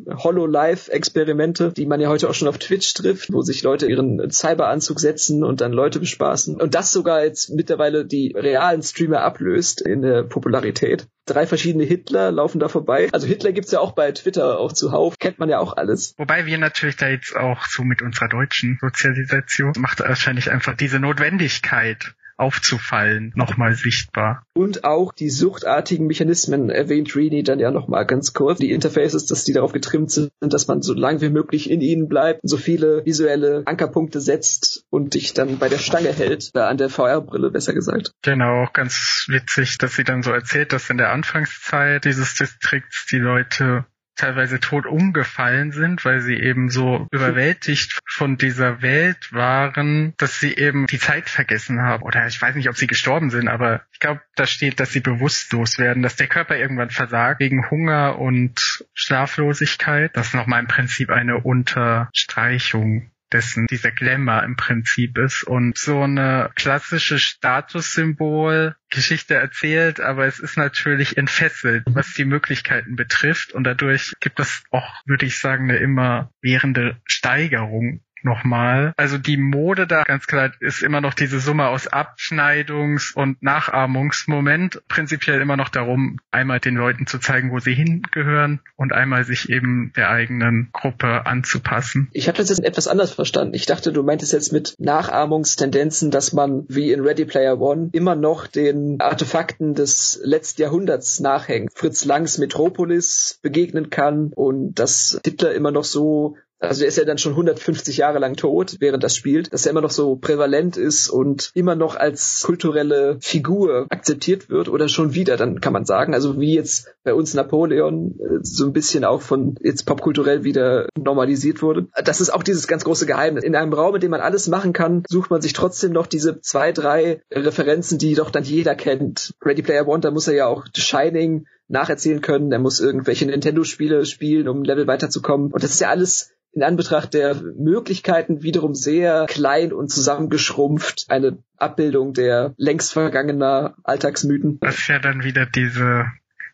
Hollow-Life-Experimente, die man ja heute auch schon auf Twitch trifft, wo sich Leute ihren Cyberanzug setzen und dann Leute bespaßen. Und das sogar jetzt mittlerweile die realen Streamer ablöst in der Popularität. Drei verschiedene Hitler laufen da vorbei. Also Hitler gibt's ja auch bei Twitter auch zuhauf, kennt man ja auch alles. Wobei wir natürlich da jetzt auch so mit unserer deutschen Sozialisation macht wahrscheinlich einfach diese Notwendigkeit aufzufallen nochmal sichtbar. Und auch die suchtartigen Mechanismen erwähnt Rini dann ja nochmal ganz kurz. Die Interfaces, dass die darauf getrimmt sind, dass man so lang wie möglich in ihnen bleibt, so viele visuelle Ankerpunkte setzt und dich dann bei der Stange hält, äh, an der VR-Brille besser gesagt. Genau, auch ganz witzig, dass sie dann so erzählt, dass in der Anfangszeit dieses Distrikts die Leute teilweise tot umgefallen sind, weil sie eben so überwältigt von dieser Welt waren, dass sie eben die Zeit vergessen haben. Oder ich weiß nicht, ob sie gestorben sind, aber ich glaube, da steht, dass sie bewusstlos werden, dass der Körper irgendwann versagt wegen Hunger und Schlaflosigkeit. Das ist nochmal im Prinzip eine Unterstreichung dessen dieser Glamour im Prinzip ist und so eine klassische Statussymbol Geschichte erzählt, aber es ist natürlich entfesselt, was die Möglichkeiten betrifft und dadurch gibt es auch, würde ich sagen, eine immer währende Steigerung nochmal. Also die Mode da ganz klar ist immer noch diese Summe aus Abschneidungs- und Nachahmungsmoment. Prinzipiell immer noch darum, einmal den Leuten zu zeigen, wo sie hingehören und einmal sich eben der eigenen Gruppe anzupassen. Ich habe das jetzt etwas anders verstanden. Ich dachte, du meintest jetzt mit Nachahmungstendenzen, dass man wie in Ready Player One immer noch den Artefakten des letzten Jahrhunderts nachhängt. Fritz Langs Metropolis begegnen kann und dass Hitler immer noch so also er ist ja dann schon 150 Jahre lang tot, während das spielt, dass er immer noch so prävalent ist und immer noch als kulturelle Figur akzeptiert wird oder schon wieder, dann kann man sagen. Also wie jetzt bei uns Napoleon äh, so ein bisschen auch von jetzt popkulturell wieder normalisiert wurde. Das ist auch dieses ganz große Geheimnis. In einem Raum, in dem man alles machen kann, sucht man sich trotzdem noch diese zwei, drei Referenzen, die doch dann jeder kennt. Ready Player One, da muss er ja auch The Shining nacherzählen können, er muss irgendwelche Nintendo-Spiele spielen, um ein Level weiterzukommen. Und das ist ja alles in Anbetracht der Möglichkeiten wiederum sehr klein und zusammengeschrumpft. Eine Abbildung der längst vergangener Alltagsmythen. Das ist ja dann wieder diese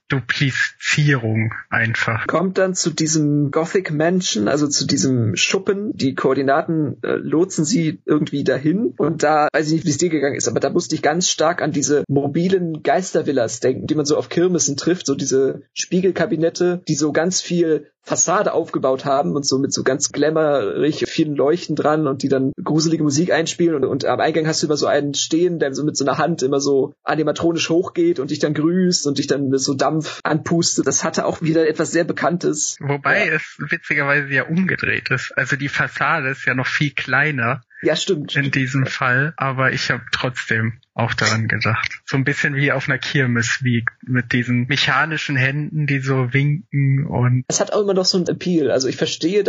Duplizierung einfach. Kommt dann zu diesem Gothic Mansion, also zu diesem Schuppen. Die Koordinaten äh, lotsen sie irgendwie dahin. Und da, weiß ich nicht, wie es dir gegangen ist, aber da musste ich ganz stark an diese mobilen Geistervillas denken, die man so auf Kirmessen trifft, so diese Spiegelkabinette, die so ganz viel Fassade aufgebaut haben und so mit so ganz glamourig vielen Leuchten dran und die dann gruselige Musik einspielen und, und am Eingang hast du immer so einen stehen, der so mit so einer Hand immer so animatronisch hochgeht und dich dann grüßt und dich dann mit so Dampf anpustet. Das hatte auch wieder etwas sehr Bekanntes. Wobei ja. es witzigerweise ja umgedreht ist. Also die Fassade ist ja noch viel kleiner ja, stimmt. In diesem Fall. Aber ich habe trotzdem auch daran gedacht. So ein bisschen wie auf einer Kirmes, wie mit diesen mechanischen Händen, die so winken und. Es hat auch immer noch so ein Appeal. Also ich verstehe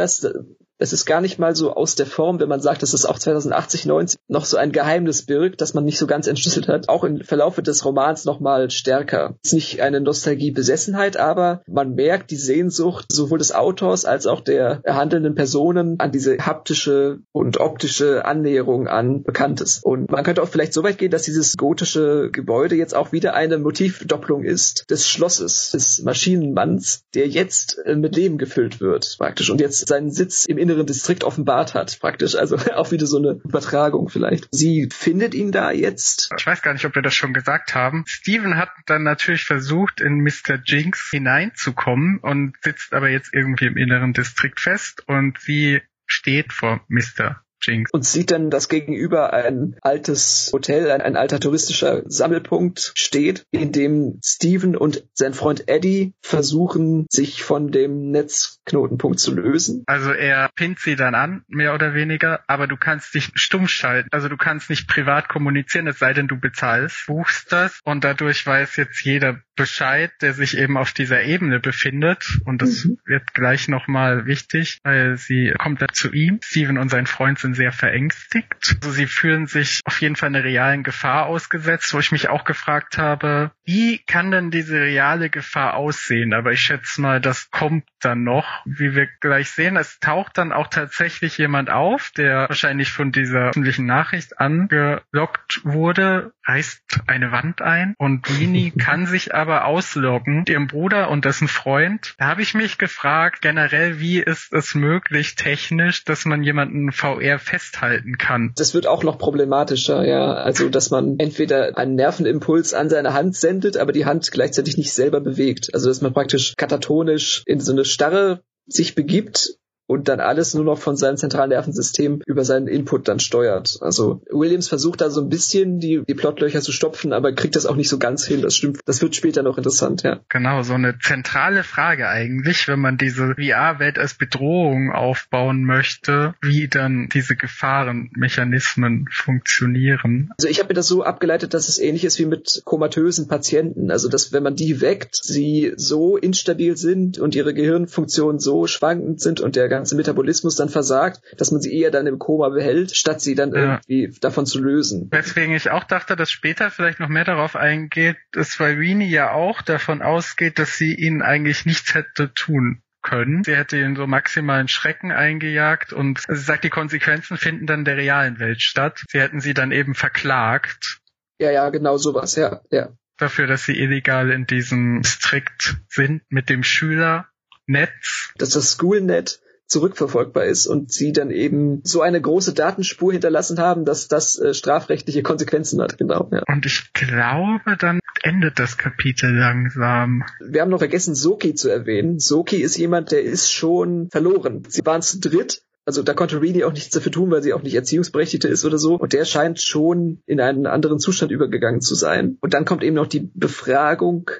Es ist gar nicht mal so aus der Form, wenn man sagt, dass es auch 2080, 90 noch so ein Geheimnis birgt, das man nicht so ganz entschlüsselt hat. Auch im Verlaufe des Romans noch mal stärker. Es ist nicht eine Nostalgie-Besessenheit, aber man merkt die Sehnsucht sowohl des Autors als auch der handelnden Personen an diese haptische und optische Annäherung an Bekanntes. Und man könnte auch vielleicht so weit gehen, dass dieses gotische Gebäude jetzt auch wieder eine Motivdopplung ist des Schlosses, des Maschinenmanns, der jetzt äh, mit Leben gefüllt wird, praktisch, und jetzt seinen Sitz im inneren Distrikt offenbart hat, praktisch. Also (laughs) auch wieder so eine Übertragung vielleicht. Sie findet ihn da jetzt. Ich weiß gar nicht, ob wir das schon gesagt haben. Steven hat dann natürlich versucht, in Mr. Jinx hineinzukommen und sitzt aber jetzt irgendwie im inneren Distrikt fest und sie steht vor Mr. Jinx. Und sieht dann, dass gegenüber ein altes Hotel, ein, ein alter touristischer Sammelpunkt steht, in dem Steven und sein Freund Eddie versuchen, sich von dem Netzknotenpunkt zu lösen. Also er pinnt sie dann an, mehr oder weniger, aber du kannst dich stumm schalten. Also du kannst nicht privat kommunizieren, es sei denn du bezahlst, buchst das und dadurch weiß jetzt jeder Bescheid, der sich eben auf dieser Ebene befindet. Und das mhm. wird gleich nochmal wichtig, weil sie kommt da zu ihm. Steven und sein Freund sind sehr verängstigt. Also sie fühlen sich auf jeden Fall einer realen Gefahr ausgesetzt, wo ich mich auch gefragt habe, wie kann denn diese reale Gefahr aussehen? Aber ich schätze mal, das kommt dann noch. Wie wir gleich sehen, es taucht dann auch tatsächlich jemand auf, der wahrscheinlich von dieser öffentlichen Nachricht angelockt wurde, reißt eine Wand ein und Weenie (laughs) kann sich aber ausloggen, ihrem Bruder und dessen Freund. Da habe ich mich gefragt, generell, wie ist es möglich technisch, dass man jemanden VR festhalten kann? Das wird auch noch problematischer, ja. Also, dass man entweder einen Nervenimpuls an seine Hand sendet, aber die Hand gleichzeitig nicht selber bewegt. Also, dass man praktisch katatonisch in so eine Starre sich begibt und dann alles nur noch von seinem zentralen Nervensystem über seinen Input dann steuert. Also Williams versucht da so ein bisschen die, die Plotlöcher zu stopfen, aber kriegt das auch nicht so ganz hin. Das stimmt. Das wird später noch interessant, ja. Genau, so eine zentrale Frage eigentlich, wenn man diese VR-Welt als Bedrohung aufbauen möchte, wie dann diese Gefahrenmechanismen funktionieren. Also ich habe mir das so abgeleitet, dass es ähnlich ist wie mit komatösen Patienten. Also dass wenn man die weckt, sie so instabil sind und ihre Gehirnfunktionen so schwankend sind und der ganze Metabolismus dann versagt, dass man sie eher dann im Koma behält, statt sie dann ja. irgendwie davon zu lösen. Weswegen ich auch dachte, dass später vielleicht noch mehr darauf eingeht, ist, weil Weenie ja auch davon ausgeht, dass sie ihnen eigentlich nichts hätte tun können. Sie hätte ihnen so maximalen Schrecken eingejagt und sie sagt, die Konsequenzen finden dann der realen Welt statt. Sie hätten sie dann eben verklagt. Ja, ja, genau sowas, ja, ja. Dafür, dass sie illegal in diesem Distrikt sind mit dem Schülernetz. Dass das Schoolnet zurückverfolgbar ist und sie dann eben so eine große Datenspur hinterlassen haben, dass das äh, strafrechtliche Konsequenzen hat, genau. Ja. Und ich glaube, dann endet das Kapitel langsam. Wir haben noch vergessen, Soki zu erwähnen. Soki ist jemand, der ist schon verloren. Sie waren zu dritt also da konnte Reedy auch nichts dafür tun, weil sie auch nicht Erziehungsberechtigte ist oder so. Und der scheint schon in einen anderen Zustand übergegangen zu sein. Und dann kommt eben noch die Befragung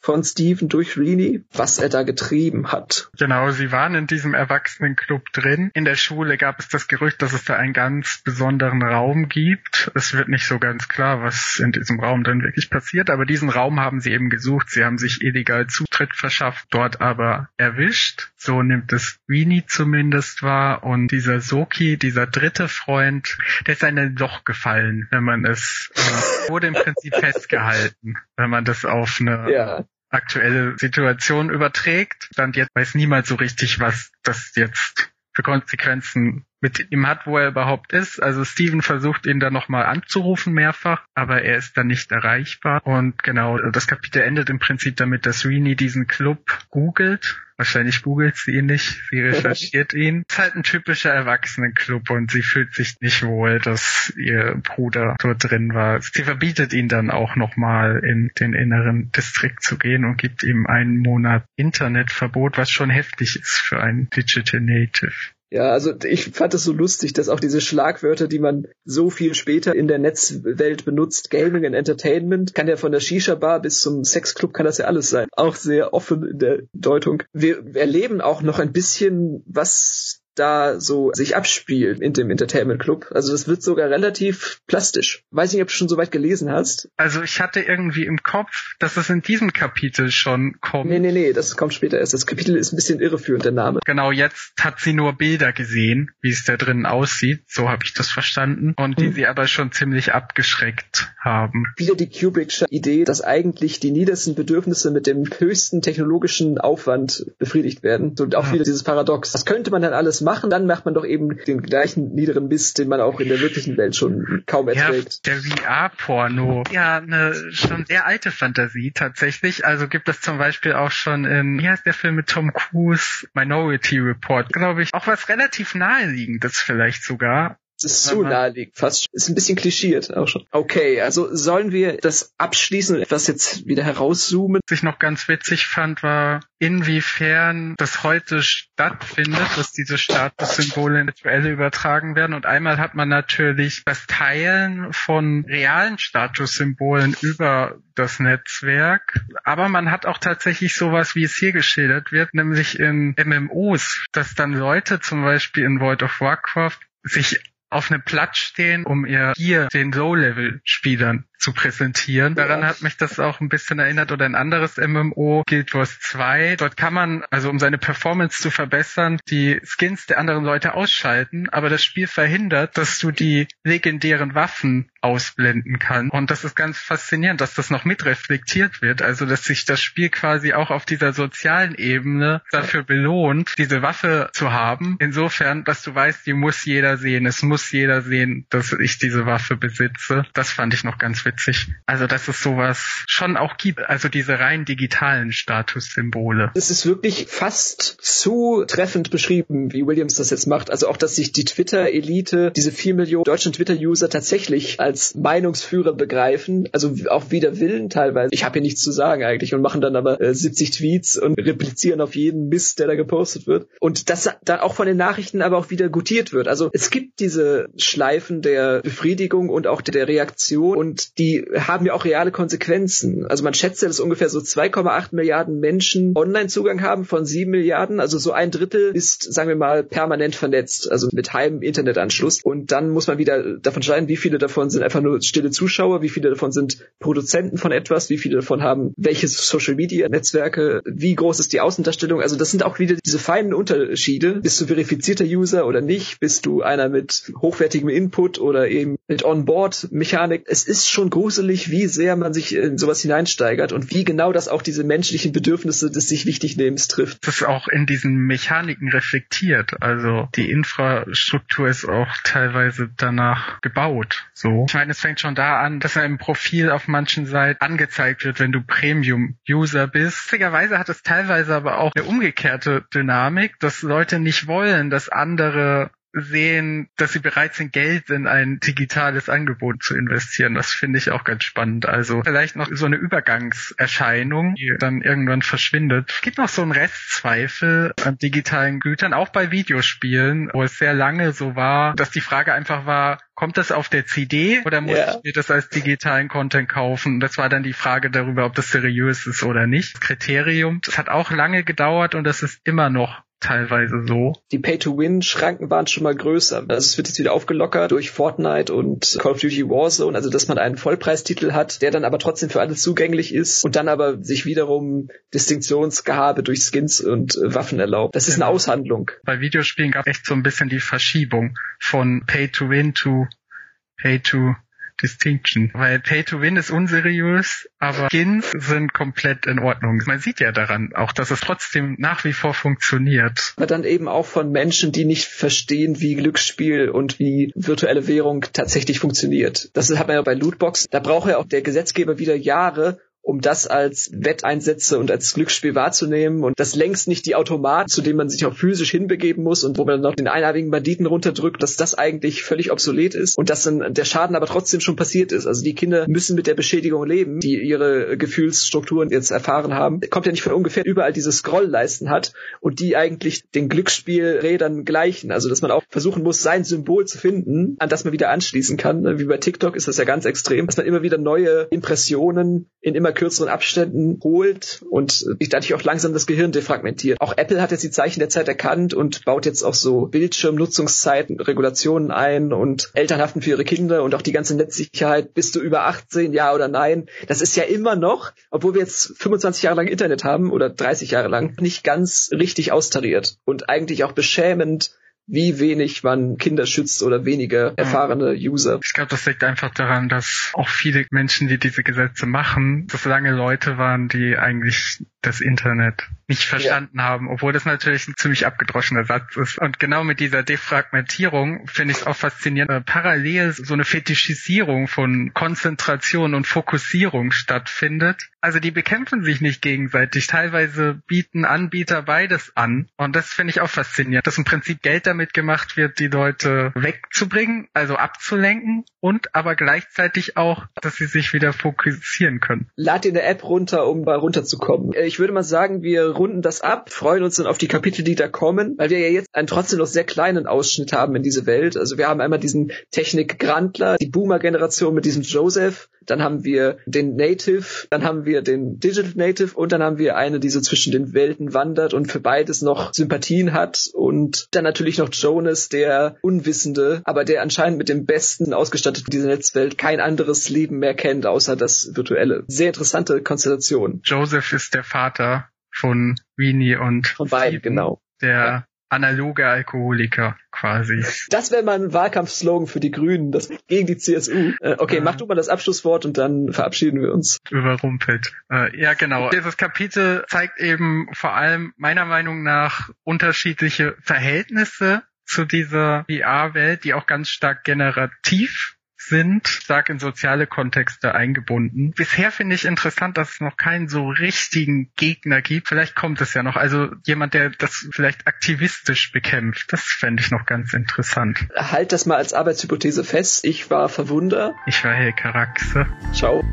von Steven durch Reenie, was er da getrieben hat. Genau, sie waren in diesem Erwachsenenclub drin. In der Schule gab es das Gerücht, dass es da einen ganz besonderen Raum gibt. Es wird nicht so ganz klar, was in diesem Raum dann wirklich passiert, aber diesen Raum haben sie eben gesucht. Sie haben sich illegal Zutritt verschafft, dort aber erwischt. So nimmt es Reenie zumindest wahr. Und dieser Soki, dieser dritte Freund, der ist in ein Loch gefallen, wenn man es, äh, wurde im Prinzip (laughs) festgehalten, wenn man das auf eine ja aktuelle Situation überträgt. Stand jetzt weiß niemand so richtig, was das jetzt für Konsequenzen mit ihm hat, wo er überhaupt ist. Also Steven versucht ihn dann nochmal anzurufen mehrfach, aber er ist dann nicht erreichbar. Und genau, das Kapitel endet im Prinzip damit, dass Rini diesen Club googelt. Wahrscheinlich googelt sie ihn nicht, sie recherchiert ihn. Es ist halt ein typischer Erwachsenenclub und sie fühlt sich nicht wohl, dass ihr Bruder dort drin war. Sie verbietet ihn dann auch nochmal in den inneren Distrikt zu gehen und gibt ihm einen Monat Internetverbot, was schon heftig ist für einen Digital Native. Ja, also ich fand es so lustig, dass auch diese Schlagwörter, die man so viel später in der Netzwelt benutzt, Gaming and Entertainment, kann ja von der Shisha-Bar bis zum Sexclub kann das ja alles sein. Auch sehr offen in der Deutung. Wir erleben auch noch ein bisschen, was da so sich abspielt in dem Entertainment Club. Also das wird sogar relativ plastisch. Weiß nicht, ob du schon so weit gelesen hast. Also ich hatte irgendwie im Kopf, dass es in diesem Kapitel schon kommt. Nee, nee, nee, das kommt später erst. Das Kapitel ist ein bisschen irreführend, der Name. Genau, jetzt hat sie nur Bilder gesehen, wie es da drinnen aussieht. So habe ich das verstanden. Und die hm. sie aber schon ziemlich abgeschreckt haben. Wieder die Kubrick'sche Idee, dass eigentlich die niedersten Bedürfnisse mit dem höchsten technologischen Aufwand befriedigt werden. Und auch ja. wieder dieses Paradox. Was könnte man dann alles machen? Machen, dann macht man doch eben den gleichen niederen Mist, den man auch in der wirklichen Welt schon kaum erträgt. Ja, der VR-Porno. Ja, eine schon sehr alte Fantasie tatsächlich. Also gibt es zum Beispiel auch schon in, wie heißt der Film mit Tom Cruise? Minority Report, glaube ich. Auch was relativ naheliegendes vielleicht sogar. Das ist so naheliegend, fast. Ist ein bisschen klischiert auch schon. Okay, also sollen wir das abschließen, etwas jetzt wieder herauszoomen? Was ich noch ganz witzig fand, war, inwiefern das heute stattfindet, dass diese Statussymbole in virtuelle übertragen werden. Und einmal hat man natürlich das Teilen von realen Statussymbolen über das Netzwerk. Aber man hat auch tatsächlich sowas, wie es hier geschildert wird, nämlich in MMOs, dass dann Leute zum Beispiel in World of Warcraft sich auf einem Platz stehen, um ihr hier den Low-Level-Spielern zu präsentieren. Daran hat mich das auch ein bisschen erinnert oder ein anderes MMO, Guild Wars 2. Dort kann man, also um seine Performance zu verbessern, die Skins der anderen Leute ausschalten, aber das Spiel verhindert, dass du die legendären Waffen ausblenden kannst. Und das ist ganz faszinierend, dass das noch mitreflektiert wird, also dass sich das Spiel quasi auch auf dieser sozialen Ebene dafür belohnt, diese Waffe zu haben. Insofern, dass du weißt, die muss jeder sehen. Es muss jeder sehen, dass ich diese Waffe besitze. Das fand ich noch ganz witzig. Also, dass es sowas schon auch gibt. Also diese rein digitalen Statussymbole. Es ist wirklich fast zu treffend beschrieben, wie Williams das jetzt macht. Also auch, dass sich die Twitter-Elite, diese vier Millionen deutschen Twitter-User tatsächlich als Meinungsführer begreifen. Also auch wider Willen teilweise. Ich habe hier nichts zu sagen eigentlich und machen dann aber äh, 70 Tweets und replizieren auf jeden Mist, der da gepostet wird. Und das dann auch von den Nachrichten aber auch wieder gutiert wird. Also es gibt diese Schleifen der Befriedigung und auch der Reaktion und die haben ja auch reale Konsequenzen. Also man schätzt ja, dass ungefähr so 2,8 Milliarden Menschen Online-Zugang haben von 7 Milliarden. Also so ein Drittel ist, sagen wir mal, permanent vernetzt, also mit Heim-Internetanschluss. Und dann muss man wieder davon entscheiden, wie viele davon sind einfach nur stille Zuschauer, wie viele davon sind Produzenten von etwas, wie viele davon haben welche Social-Media-Netzwerke, wie groß ist die Außendarstellung. Also das sind auch wieder diese feinen Unterschiede. Bist du verifizierter User oder nicht? Bist du einer mit hochwertigem Input oder eben mit On-Board-Mechanik? Es ist schon schon gruselig, wie sehr man sich in sowas hineinsteigert und wie genau das auch diese menschlichen Bedürfnisse des sich Wichtignehmens trifft. Das ist auch in diesen Mechaniken reflektiert. Also die Infrastruktur ist auch teilweise danach gebaut. So. Ich meine, es fängt schon da an, dass er im Profil auf manchen Seiten angezeigt wird, wenn du Premium-User bist. Witzigerweise hat es teilweise aber auch eine umgekehrte Dynamik, dass Leute nicht wollen, dass andere sehen, dass sie bereit sind, Geld in ein digitales Angebot zu investieren. Das finde ich auch ganz spannend. Also vielleicht noch so eine Übergangserscheinung, die dann irgendwann verschwindet. Es gibt noch so einen Restzweifel an digitalen Gütern, auch bei Videospielen, wo es sehr lange so war, dass die Frage einfach war, kommt das auf der CD oder muss yeah. ich mir das als digitalen Content kaufen? Das war dann die Frage darüber, ob das seriös ist oder nicht. Das Kriterium, das hat auch lange gedauert und das ist immer noch teilweise so. Die Pay-to-Win-Schranken waren schon mal größer. Also es wird jetzt wieder aufgelockert durch Fortnite und Call of Duty Warzone, also dass man einen Vollpreistitel hat, der dann aber trotzdem für alle zugänglich ist und dann aber sich wiederum Distinktionsgehabe durch Skins und äh, Waffen erlaubt. Das ist eine genau. Aushandlung. Bei Videospielen gab es echt so ein bisschen die Verschiebung von Pay-to-Win to Pay-to distinction. Weil Pay to Win ist unseriös, aber Skins sind komplett in Ordnung. Man sieht ja daran auch, dass es trotzdem nach wie vor funktioniert. Aber dann eben auch von Menschen, die nicht verstehen, wie Glücksspiel und wie virtuelle Währung tatsächlich funktioniert. Das hat man ja bei Lootbox. Da braucht ja auch der Gesetzgeber wieder Jahre, um das als Wetteinsätze und als Glücksspiel wahrzunehmen und das längst nicht die Automaten, zu denen man sich auch physisch hinbegeben muss und wo man dann noch den einarmigen Banditen runterdrückt, dass das eigentlich völlig obsolet ist und dass dann der Schaden aber trotzdem schon passiert ist. Also die Kinder müssen mit der Beschädigung leben, die ihre Gefühlsstrukturen jetzt erfahren haben. Kommt ja nicht von ungefähr überall diese Scrollleisten hat und die eigentlich den Glücksspielrädern gleichen. Also dass man auch versuchen muss, sein Symbol zu finden, an das man wieder anschließen kann. Wie bei TikTok ist das ja ganz extrem, dass man immer wieder neue Impressionen in immer kürzeren Abständen holt und sich dadurch auch langsam das Gehirn defragmentiert. Auch Apple hat jetzt die Zeichen der Zeit erkannt und baut jetzt auch so Bildschirmnutzungszeiten, Regulationen ein und Elternhaften für ihre Kinder und auch die ganze Netzsicherheit. Bist du über 18, ja oder nein? Das ist ja immer noch, obwohl wir jetzt 25 Jahre lang Internet haben oder 30 Jahre lang, nicht ganz richtig austariert und eigentlich auch beschämend wie wenig man Kinder schützt oder weniger erfahrene User. Ich glaube, das liegt einfach daran, dass auch viele Menschen, die diese Gesetze machen, das lange Leute waren, die eigentlich das Internet nicht verstanden ja. haben, obwohl das natürlich ein ziemlich abgedroschener Satz ist. Und genau mit dieser Defragmentierung finde ich es auch faszinierend, parallel so eine Fetischisierung von Konzentration und Fokussierung stattfindet. Also die bekämpfen sich nicht gegenseitig. Teilweise bieten Anbieter beides an. Und das finde ich auch faszinierend, dass im Prinzip Geld damit gemacht wird, die Leute wegzubringen, also abzulenken und aber gleichzeitig auch, dass sie sich wieder fokussieren können. Lad dir eine App runter, um mal runterzukommen. Äh, ich würde mal sagen, wir runden das ab, freuen uns dann auf die Kapitel, die da kommen, weil wir ja jetzt einen trotzdem noch sehr kleinen Ausschnitt haben in diese Welt. Also wir haben einmal diesen Technik-Grandler, die Boomer-Generation mit diesem Joseph, dann haben wir den Native, dann haben wir den Digital Native und dann haben wir eine, die so zwischen den Welten wandert und für beides noch Sympathien hat und dann natürlich noch Jonas, der Unwissende, aber der anscheinend mit dem Besten ausgestatteten dieser Netzwelt kein anderes Leben mehr kennt, außer das virtuelle. Sehr interessante Konstellation. Joseph ist der Vater von Weenie und von beiden, genau. Der ja analoge Alkoholiker quasi. Das wäre mal ein Wahlkampfslogan für die Grünen, das gegen die CSU. Äh, okay, ja. mach du mal das Abschlusswort und dann verabschieden wir uns. Überrumpelt. Äh, ja, genau. Dieses Kapitel zeigt eben vor allem meiner Meinung nach unterschiedliche Verhältnisse zu dieser VR-Welt, die auch ganz stark generativ sind stark in soziale Kontexte eingebunden. Bisher finde ich interessant, dass es noch keinen so richtigen Gegner gibt. Vielleicht kommt es ja noch. Also jemand, der das vielleicht aktivistisch bekämpft. Das fände ich noch ganz interessant. Halt das mal als Arbeitshypothese fest. Ich war Verwunder. Ich war Helkaraxe. Ciao.